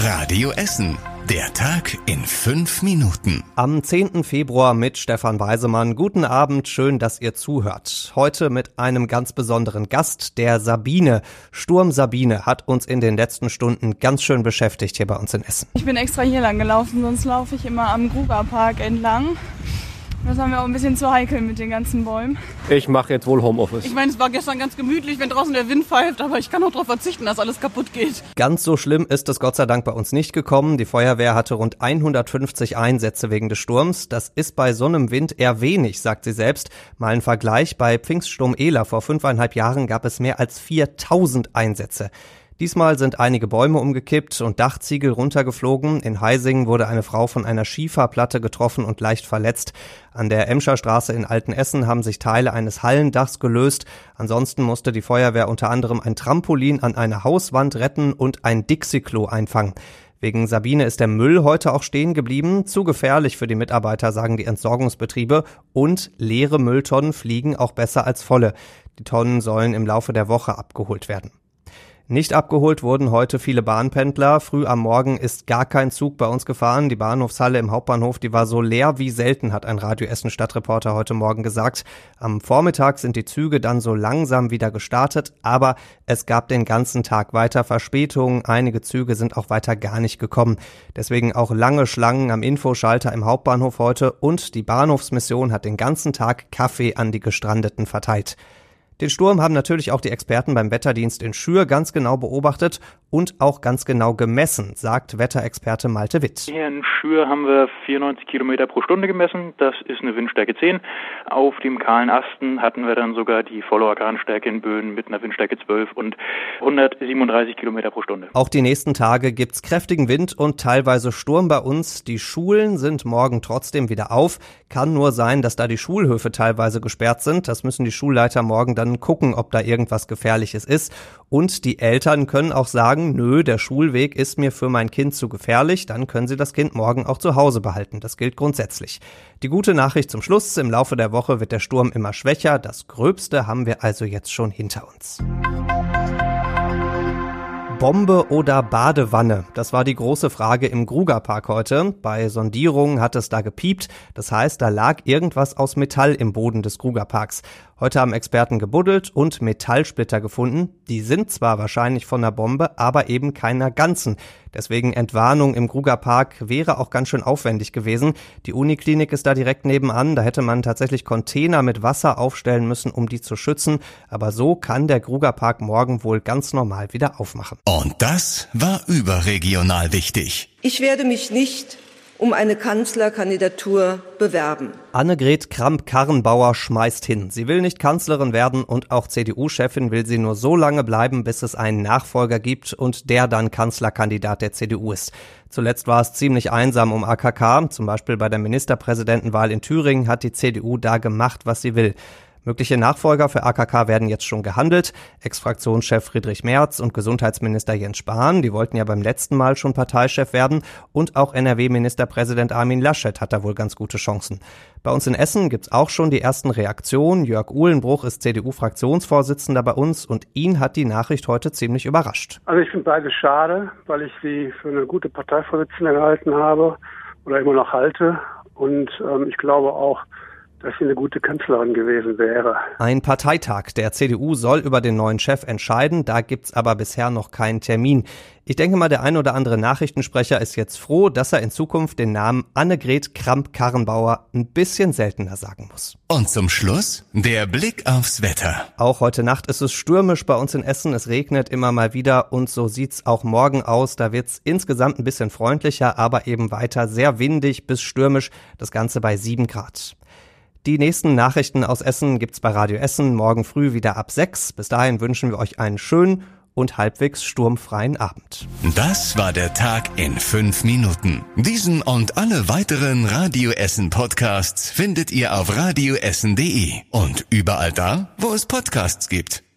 Radio Essen. Der Tag in fünf Minuten. Am 10. Februar mit Stefan Weisemann. Guten Abend, schön, dass ihr zuhört. Heute mit einem ganz besonderen Gast, der Sabine. Sturm Sabine hat uns in den letzten Stunden ganz schön beschäftigt hier bei uns in Essen. Ich bin extra hier lang gelaufen, sonst laufe ich immer am Grugerpark entlang. Das haben wir auch ein bisschen zu heikel mit den ganzen Bäumen. Ich mache jetzt wohl Homeoffice. Ich meine, es war gestern ganz gemütlich, wenn draußen der Wind pfeift, aber ich kann auch darauf verzichten, dass alles kaputt geht. Ganz so schlimm ist es Gott sei Dank bei uns nicht gekommen. Die Feuerwehr hatte rund 150 Einsätze wegen des Sturms. Das ist bei so einem Wind eher wenig, sagt sie selbst. Mal ein Vergleich. Bei Pfingststurm Ela vor fünfeinhalb Jahren gab es mehr als 4000 Einsätze. Diesmal sind einige Bäume umgekippt und Dachziegel runtergeflogen. In Heising wurde eine Frau von einer Schieferplatte getroffen und leicht verletzt. An der Emscher Straße in Altenessen haben sich Teile eines Hallendachs gelöst. Ansonsten musste die Feuerwehr unter anderem ein Trampolin an einer Hauswand retten und ein Dixie-Klo einfangen. Wegen Sabine ist der Müll heute auch stehen geblieben. Zu gefährlich für die Mitarbeiter, sagen die Entsorgungsbetriebe. Und leere Mülltonnen fliegen auch besser als volle. Die Tonnen sollen im Laufe der Woche abgeholt werden. Nicht abgeholt wurden heute viele Bahnpendler. Früh am Morgen ist gar kein Zug bei uns gefahren. Die Bahnhofshalle im Hauptbahnhof, die war so leer wie selten, hat ein Radio Essen Stadtreporter heute Morgen gesagt. Am Vormittag sind die Züge dann so langsam wieder gestartet, aber es gab den ganzen Tag weiter Verspätungen. Einige Züge sind auch weiter gar nicht gekommen. Deswegen auch lange Schlangen am Infoschalter im Hauptbahnhof heute und die Bahnhofsmission hat den ganzen Tag Kaffee an die Gestrandeten verteilt. Den Sturm haben natürlich auch die Experten beim Wetterdienst in Schür ganz genau beobachtet und auch ganz genau gemessen, sagt Wetterexperte Malte Witt. Hier in Schür haben wir 94 Kilometer pro Stunde gemessen. Das ist eine Windstärke 10. Auf dem kahlen Asten hatten wir dann sogar die volle Orkanstärke in Böen mit einer Windstärke 12 und 137 Kilometer pro Stunde. Auch die nächsten Tage gibt's kräftigen Wind und teilweise Sturm bei uns. Die Schulen sind morgen trotzdem wieder auf. Kann nur sein, dass da die Schulhöfe teilweise gesperrt sind. Das müssen die Schulleiter morgen dann dann gucken, ob da irgendwas Gefährliches ist. Und die Eltern können auch sagen, nö, der Schulweg ist mir für mein Kind zu gefährlich, dann können sie das Kind morgen auch zu Hause behalten. Das gilt grundsätzlich. Die gute Nachricht zum Schluss, im Laufe der Woche wird der Sturm immer schwächer. Das Gröbste haben wir also jetzt schon hinter uns. Bombe oder Badewanne? Das war die große Frage im Grugerpark heute. Bei Sondierungen hat es da gepiept. Das heißt, da lag irgendwas aus Metall im Boden des Grugerparks. Heute haben Experten gebuddelt und Metallsplitter gefunden. Die sind zwar wahrscheinlich von der Bombe, aber eben keiner ganzen. Deswegen Entwarnung im Grugerpark wäre auch ganz schön aufwendig gewesen. Die Uniklinik ist da direkt nebenan. Da hätte man tatsächlich Container mit Wasser aufstellen müssen, um die zu schützen. Aber so kann der Grugerpark morgen wohl ganz normal wieder aufmachen. Und das war überregional wichtig. Ich werde mich nicht um eine Kanzlerkandidatur bewerben. Annegret Kramp-Karrenbauer schmeißt hin. Sie will nicht Kanzlerin werden und auch CDU-Chefin will sie nur so lange bleiben, bis es einen Nachfolger gibt und der dann Kanzlerkandidat der CDU ist. Zuletzt war es ziemlich einsam um AKK. Zum Beispiel bei der Ministerpräsidentenwahl in Thüringen hat die CDU da gemacht, was sie will. Mögliche Nachfolger für AKK werden jetzt schon gehandelt. Ex-Fraktionschef Friedrich Merz und Gesundheitsminister Jens Spahn, die wollten ja beim letzten Mal schon Parteichef werden. Und auch NRW-Ministerpräsident Armin Laschet hat da wohl ganz gute Chancen. Bei uns in Essen gibt's auch schon die ersten Reaktionen. Jörg Uhlenbruch ist CDU-Fraktionsvorsitzender bei uns und ihn hat die Nachricht heute ziemlich überrascht. Also ich finde beides schade, weil ich sie für eine gute Parteivorsitzende gehalten habe oder immer noch halte. Und ähm, ich glaube auch, dass sie eine gute Kanzlerin gewesen wäre. Ein Parteitag der CDU soll über den neuen Chef entscheiden, da gibt's aber bisher noch keinen Termin. Ich denke mal, der ein oder andere Nachrichtensprecher ist jetzt froh, dass er in Zukunft den Namen Annegret Kramp-Karrenbauer ein bisschen seltener sagen muss. Und zum Schluss der Blick aufs Wetter. Auch heute Nacht ist es stürmisch bei uns in Essen. Es regnet immer mal wieder und so sieht's auch morgen aus. Da wird's insgesamt ein bisschen freundlicher, aber eben weiter sehr windig bis stürmisch. Das Ganze bei sieben Grad. Die nächsten Nachrichten aus Essen gibt's bei Radio Essen morgen früh wieder ab sechs. Bis dahin wünschen wir euch einen schönen und halbwegs sturmfreien Abend. Das war der Tag in fünf Minuten. Diesen und alle weiteren Radio Essen Podcasts findet ihr auf radioessen.de und überall da, wo es Podcasts gibt.